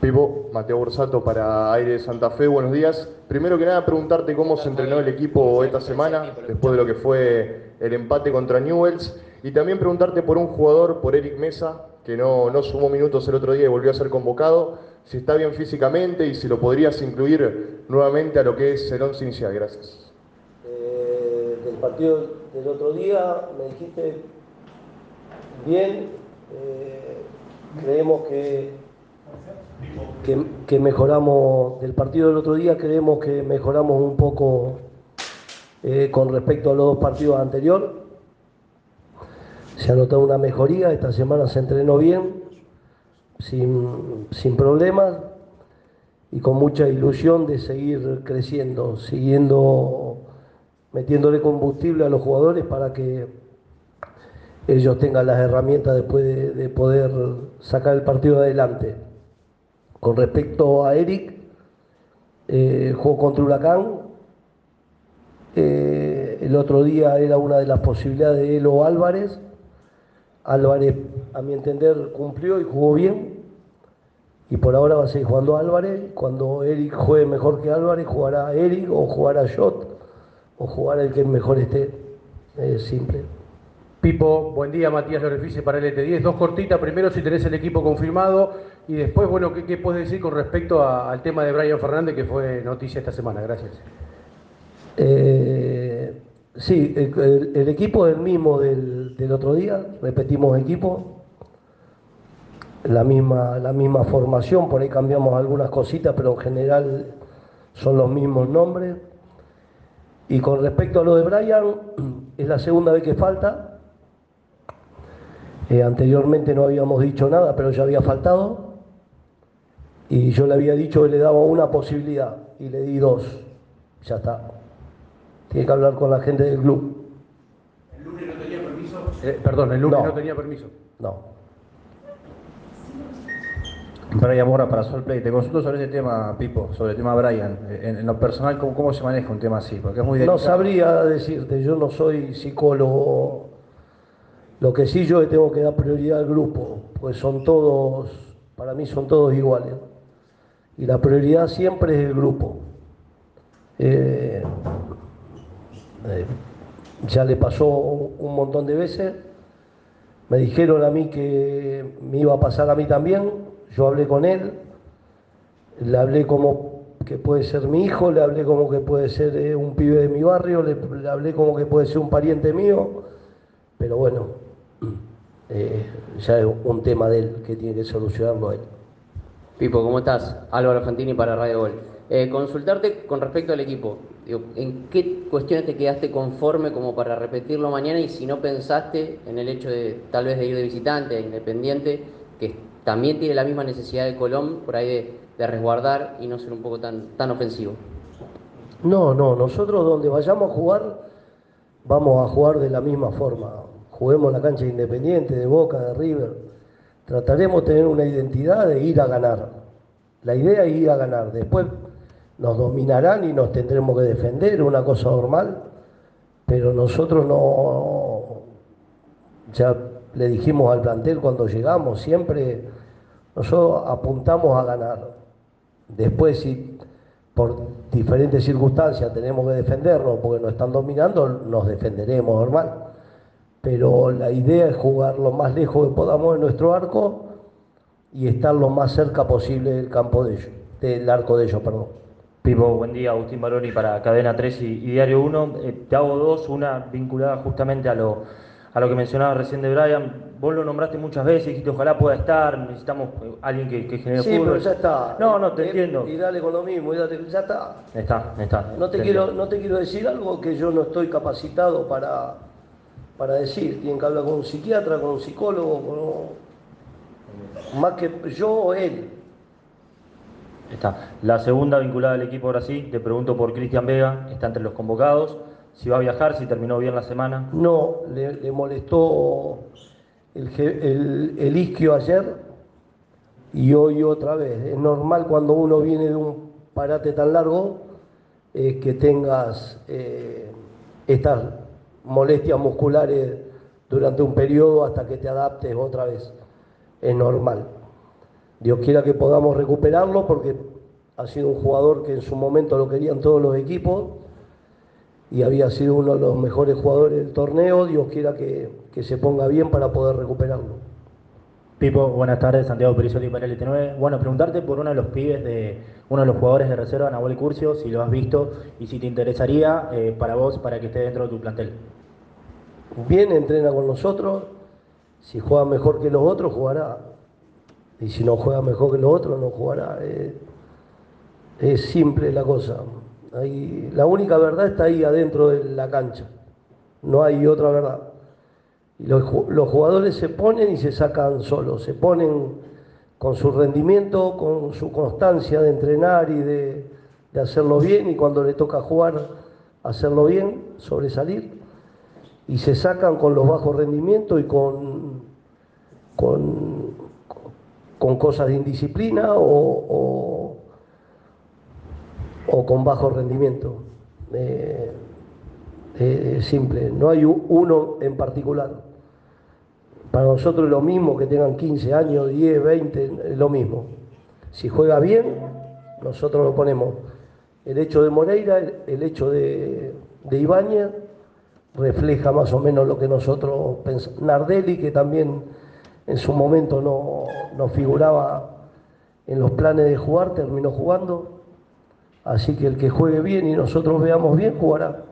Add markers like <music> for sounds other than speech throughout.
Pipo, Mateo Borsato para Aire de Santa Fe, buenos días. Primero que nada, preguntarte cómo se entrenó el equipo esta semana, después de lo que fue el empate contra Newells, y también preguntarte por un jugador, por Eric Mesa, que no, no sumó minutos el otro día y volvió a ser convocado, si está bien físicamente y si lo podrías incluir nuevamente a lo que es el once inicial. Gracias. Eh, del partido del otro día, me dijiste bien, eh, creemos que, que, mejoramos, del partido del otro día creemos que mejoramos un poco eh, con respecto a los dos partidos anteriores. Se ha notado una mejoría, esta semana se entrenó bien, sin, sin problemas y con mucha ilusión de seguir creciendo, siguiendo metiéndole combustible a los jugadores para que ellos tengan las herramientas después de, de poder sacar el partido adelante. Con respecto a Eric, eh, jugó contra Huracán. Eh, el otro día era una de las posibilidades de él o Álvarez. Álvarez, a mi entender, cumplió y jugó bien. Y por ahora va a seguir jugando Álvarez. Cuando Eric juegue mejor que Álvarez, jugará Eric o jugará Shot o jugará el que mejor esté. Es simple. Buen día, Matías Lorefice para LT10. Dos cortitas, primero si tenés el equipo confirmado y después, bueno, ¿qué, puedes decir con respecto al tema de Brian Fernández que fue noticia esta semana? Gracias. Eh, sí, el, equipo es el mismo del, del otro día, repetimos equipo, la misma, la misma formación, por ahí cambiamos algunas cositas, pero en general son los mismos nombres. Y con respecto a lo de Brian, <clears throat> es la segunda vez que falta. Eh, anteriormente no habíamos dicho nada, pero ya había faltado. Y yo le había dicho que le daba una posibilidad y le di dos. Ya está. Tiene que hablar con la gente del club. ¿El lunes no tenía permiso? Eh, perdón, el lunes No. no, tenía permiso. No. Brian Mora para Solplay. Te consulto sobre ese tema, Pipo, sobre el tema Brian. En, en lo personal, ¿cómo, ¿cómo se maneja un tema así? Porque es muy No delicado. sabría decirte, yo no soy psicólogo. Lo que sí yo le tengo que dar prioridad al grupo, pues son todos, para mí son todos iguales. Y la prioridad siempre es el grupo. Eh, eh, ya le pasó un montón de veces. Me dijeron a mí que me iba a pasar a mí también. Yo hablé con él. Le hablé como que puede ser mi hijo, le hablé como que puede ser eh, un pibe de mi barrio, le, le hablé como que puede ser un pariente mío. Pero bueno, eh, ya es un tema de él que tiene que solucionarlo él. Pipo, ¿cómo estás? Álvaro Fantini para Radio Gol. Eh, consultarte con respecto al equipo. Digo, ¿En qué cuestiones te quedaste conforme como para repetirlo mañana? Y si no pensaste en el hecho de tal vez de ir de visitante a Independiente, que también tiene la misma necesidad de Colón, por ahí de, de resguardar y no ser un poco tan, tan ofensivo. No, no, nosotros donde vayamos a jugar, vamos a jugar de la misma forma. Juguemos la cancha de Independiente, de Boca, de River. Trataremos de tener una identidad de ir a ganar. La idea es ir a ganar. Después nos dominarán y nos tendremos que defender, una cosa normal. Pero nosotros no, ya le dijimos al plantel cuando llegamos, siempre nosotros apuntamos a ganar. Después, si por diferentes circunstancias tenemos que defendernos porque nos están dominando, nos defenderemos normal. Pero la idea es jugar lo más lejos que podamos de nuestro arco y estar lo más cerca posible del campo de ellos, del arco de ellos, perdón. Pipo, buen día, Agustín Baroni para Cadena 3 y, y Diario 1. Eh, te hago dos, una vinculada justamente a lo, a lo que mencionaba recién de Brian. Vos lo nombraste muchas veces, dijiste ojalá pueda estar, necesitamos eh, alguien que, que genere Sí, fútbol. pero ya está. No, no, te Eh, entiendo. Y dale con lo mismo, y dale, ya está. Está, está. No te, quiero, no te quiero decir algo que yo no estoy capacitado para, para decir. Tienen que hablar con un psiquiatra, con un psicólogo, con- más que yo o él. Está. La segunda vinculada al equipo ahora sí, te pregunto por Cristian Vega, está entre los convocados, si va a viajar, si terminó bien la semana. No, le, le molestó el, el, el isquio ayer y hoy otra vez. Es normal cuando uno viene de un parate tan largo eh, que tengas eh, estas molestias musculares durante un periodo hasta que te adaptes otra vez. es normal. Dios quiera que podamos recuperarlo porque ha sido un jugador que en su momento lo querían todos los equipos y había sido uno de los mejores jugadores del torneo. Dios quiera que, que se ponga bien para poder recuperarlo. Pipo, buenas tardes, Santiago Perisoli para el LT9. Bueno, preguntarte por uno de los pibes de uno de los jugadores de reserva, Nahuel Curcio, si lo has visto y si te interesaría eh, para vos, para que esté dentro de tu plantel. Bien, entrena con nosotros. Si juega mejor que los otros, jugará. Y si no juega mejor que los otros, no jugará. Es simple la cosa. Ahí, la única verdad está ahí adentro de la cancha. No hay otra verdad. Los, los jugadores se ponen y se sacan solos, se ponen con su rendimiento, con su constancia de entrenar y de, de hacerlo bien, y cuando le toca jugar, hacerlo bien, sobresalir, y se sacan con los bajos rendimientos y con, con, con cosas de indisciplina o, o, con bajo rendimiento. Eh, eh, simple, no hay uno en particular. Para nosotros es lo mismo que tengan 15 años, 10, 20, es lo mismo. Si juega bien, nosotros lo ponemos. El hecho de Moreira, el hecho de, de refleja más o menos lo que nosotros pensamos. Nardelli, que también en su momento no, no figuraba en los planes de jugar, terminó jugando. Así que el que juegue bien y nosotros veamos bien, jugará.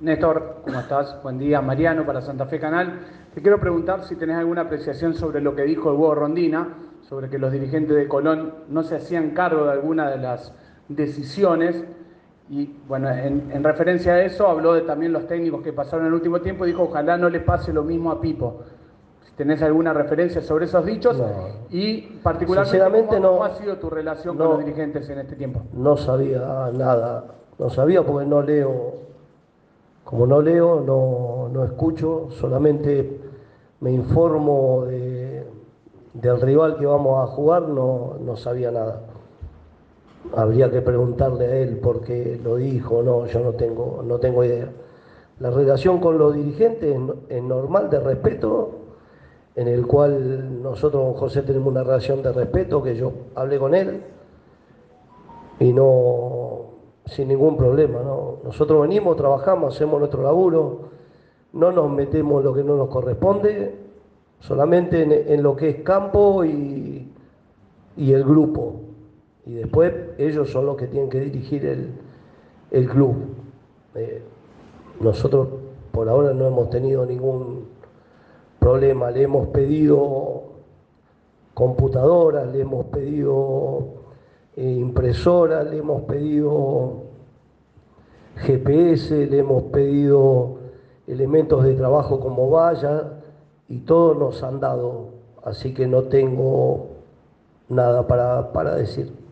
Néstor, ¿cómo estás? Buen día. Mariano para Santa Fe Canal. Te quiero preguntar si tenés alguna apreciación sobre lo que dijo el Hugo Rondina, sobre que los dirigentes de Colón no se hacían cargo de alguna de las decisiones. Y bueno, en, en referencia a eso, habló de también los técnicos que pasaron el último tiempo y dijo, ojalá no le pase lo mismo a Pipo. Si tenés alguna referencia sobre esos dichos No. y particularmente cómo, no. cómo ha sido tu relación No. con los dirigentes en este tiempo. No sabía nada, no sabía porque no leo, como no leo, no, no escucho, solamente me informo de- del rival que vamos a jugar, no, no sabía nada. Habría que preguntarle a él por qué lo dijo, no, yo no tengo, no tengo idea. La relación con los dirigentes es no- es normal, de respeto, en el cual nosotros con José tenemos una relación de respeto, que yo hablé con él, y no sin ningún problema. ¿no? Nosotros venimos, trabajamos, hacemos nuestro laburo, no nos metemos en lo que no nos corresponde, solamente en, en lo que es campo y, y el grupo. Y después ellos son los que tienen que dirigir el, el club. Eh, nosotros por ahora no hemos tenido ningún problema, le hemos pedido computadoras, le hemos pedido eh, impresoras, le hemos pedido GPS, le hemos pedido elementos de trabajo como valla y todos nos han dado, así que no tengo nada para, para decir.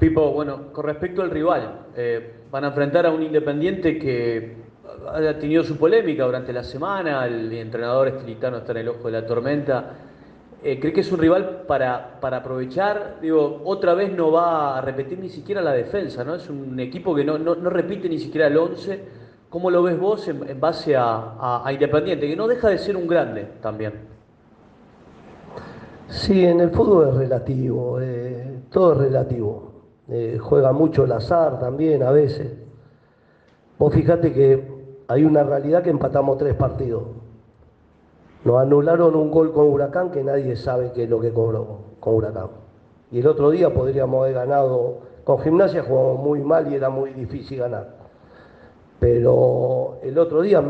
Pipo, bueno, con respecto al rival, eh, van a enfrentar a un Independiente que ha tenido su polémica durante la semana, el entrenador estilitano está en el ojo de la tormenta. Eh, ¿Cree que es un rival para, para aprovechar? Digo, otra vez no va a repetir ni siquiera la defensa, ¿no? Es un equipo que no, no, no repite ni siquiera el 11. ¿Cómo lo ves vos en, base a, a- a Independiente? Que no deja de ser un grande también. Sí, en el fútbol es relativo, eh, todo es relativo. Eh, juega mucho el azar también a veces. Vos fijate que hay una realidad que empatamos tres partidos. Nos anularon un gol con Huracán que nadie sabe qué es lo que cobró con Huracán. Y el otro día podríamos haber ganado, con gimnasia jugamos muy mal y era muy difícil ganar. Pero el otro día,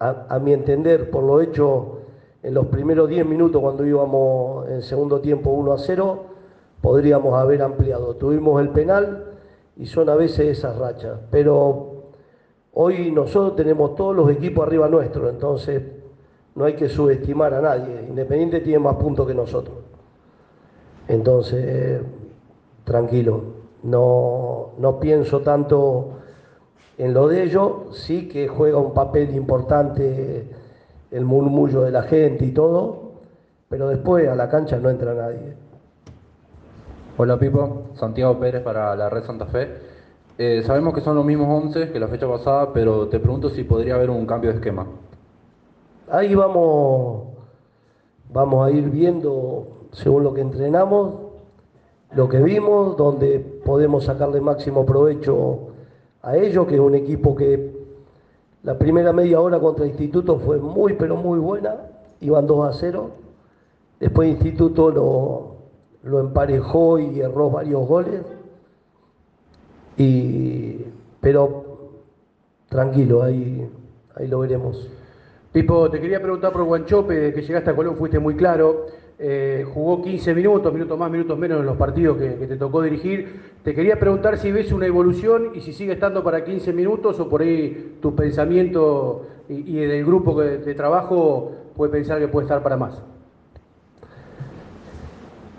a, a mi entender, por lo hecho en los primeros 10 minutos cuando íbamos en segundo tiempo 1 a 0, podríamos haber ampliado. Tuvimos el penal y son a veces esas rachas. Pero hoy nosotros tenemos todos los equipos arriba nuestro, entonces no hay que subestimar a nadie. Independiente tiene más puntos que nosotros. Entonces, tranquilo, no, no pienso tanto en lo de ellos, sí que juega un papel importante el murmullo de la gente y todo, pero después a la cancha no entra nadie. Hola Pipo, Santiago Pérez para la Red Santa Fe. Eh, sabemos que son los mismos 11 que la fecha pasada, pero te pregunto si podría haber un cambio de esquema. Ahí vamos vamos a ir viendo según lo que entrenamos, lo que vimos, donde podemos sacarle máximo provecho a ellos, que es un equipo que la primera media hora contra Instituto fue muy, pero muy buena, iban 2 a 0. Después Instituto lo, lo emparejó y erró varios goles. Y, pero tranquilo, ahí, ahí lo veremos. Pipo, te quería preguntar por Guanchope, que llegaste a Colón, fuiste muy claro. Eh, jugó 15 minutos, minutos más, minutos menos en los partidos que, te tocó dirigir. Te quería preguntar si ves una evolución y si sigue estando para 15 minutos o por ahí tu pensamiento y, y del grupo de trabajo puede pensar que puede estar para más.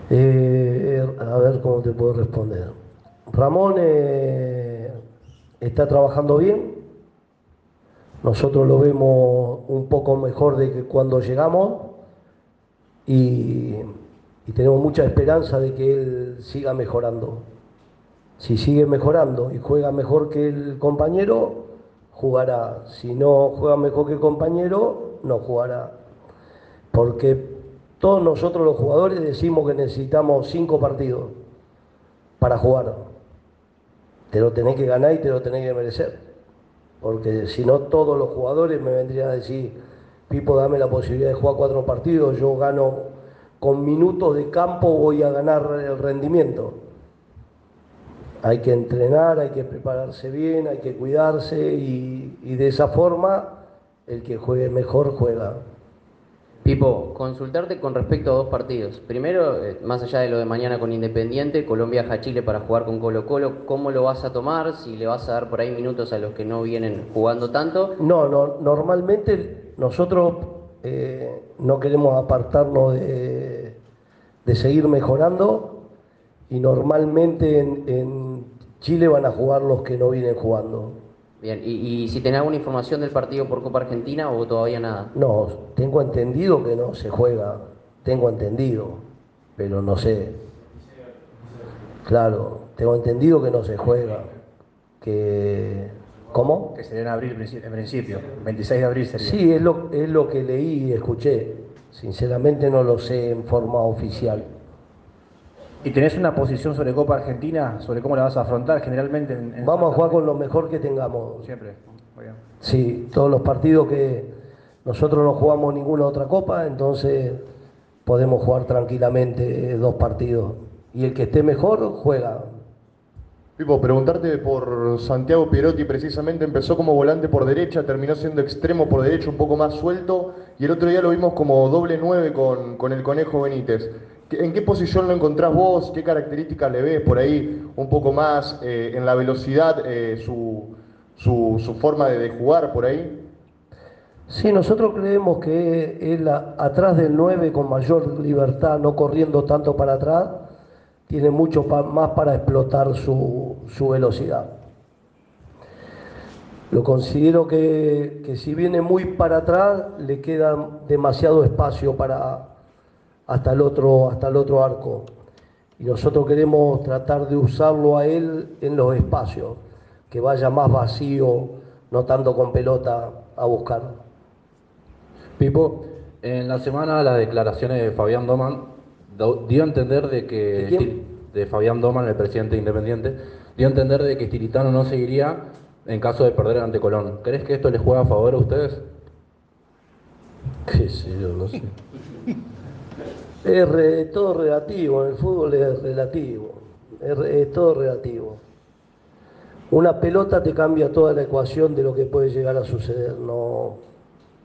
Eh, a ver cómo te puedo responder. Ramón eh, está trabajando bien. Nosotros lo vemos un poco mejor de que cuando llegamos y, y tenemos mucha esperanza de que él siga mejorando. Si sigue mejorando y juega mejor que el compañero, jugará. Si no juega mejor que el compañero, no jugará. Porque todos nosotros los jugadores decimos que necesitamos cinco partidos para jugar. Te lo tenés que ganar y te lo tenés que merecer. Porque si no, todos los jugadores me vendrían a decir, Pipo, dame la posibilidad de jugar cuatro partidos, yo gano con minutos de campo, voy a ganar el rendimiento. Hay que entrenar, hay que prepararse bien, hay que cuidarse y, y de esa forma el que juegue mejor juega. Pipo, consultarte con respecto a dos partidos. Primero, eh, más allá de lo de mañana con Independiente, Colombia viaja a Chile para jugar con Colo Colo. ¿Cómo lo vas a tomar? Si le vas a dar por ahí minutos a los que no vienen jugando tanto. No, no normalmente nosotros eh, no queremos apartarnos de, de, seguir mejorando y normalmente en, en Chile van a jugar los que no vienen jugando. Bien, ¿Y, ¿Y, si tenés alguna información del partido por Copa Argentina o todavía nada? No, tengo entendido que no se juega, tengo entendido, pero no sé. Claro, tengo entendido que no se juega, que... ¿Cómo? Que sería en abril, en principio, 26 de abril sería. Sí, es lo, es lo que leí y escuché. Sinceramente no lo sé en forma oficial. ¿Y tenés una posición sobre Copa Argentina, sobre cómo la vas a afrontar generalmente? En, en Vamos a jugar con lo mejor que tengamos. Siempre. Muy bien. Sí, todos los partidos que nosotros no jugamos ninguna otra copa, entonces podemos jugar tranquilamente dos partidos. Y el que esté mejor, juega. Pipo, preguntarte por Santiago Pierotti, precisamente empezó como volante por derecha, terminó siendo extremo por derecha, un poco más suelto, y el otro día lo vimos como doble nueve con, con el Conejo Benítez. ¿En qué posición lo encontrás vos? ¿Qué características le ves por ahí un poco más eh, en la velocidad, eh, su, su, forma de, jugar por ahí? Sí, nosotros creemos que él atrás del 9 con mayor libertad, no corriendo tanto para atrás, tiene mucho más para explotar su, su, velocidad. Lo considero que si viene muy para atrás, le queda demasiado espacio para, hasta el otro, hasta el otro arco. Y nosotros queremos tratar de usarlo a él en los espacios, que vaya más vacío, no tanto con pelota a buscar. Pipo, en la semana las declaraciones de Fabián Doman dio a entender de que ¿De, de Fabián Doman, el presidente independiente, dio a entender de que Tiritano no seguiría en caso de perder ante Colón. ¿Crees que esto les juega a favor a ustedes? Qué sé yo, no sé. <laughs> Es todo relativo, en el fútbol es relativo, es, es, todo relativo. Una pelota te cambia toda la ecuación de lo que puede llegar a suceder, no,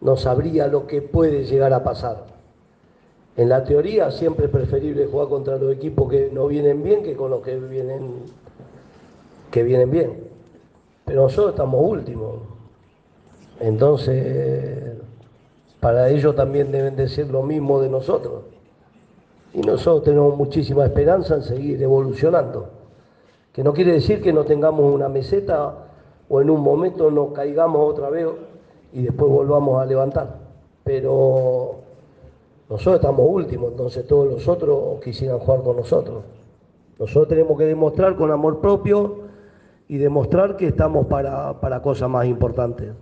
no sabría lo que puede llegar a pasar. En la teoría siempre es preferible jugar contra los equipos que no vienen bien que con los que vienen, que vienen bien. Pero nosotros estamos últimos. Entonces, para ellos también deben decir lo mismo de nosotros y nosotros tenemos muchísima esperanza en seguir evolucionando. Que no quiere decir que no tengamos una meseta o en un momento nos caigamos otra vez y después volvamos a levantar. Pero nosotros estamos últimos, entonces todos los otros quisieran jugar con nosotros. Nosotros tenemos que demostrar con amor propio y demostrar que estamos para, para cosas más importantes.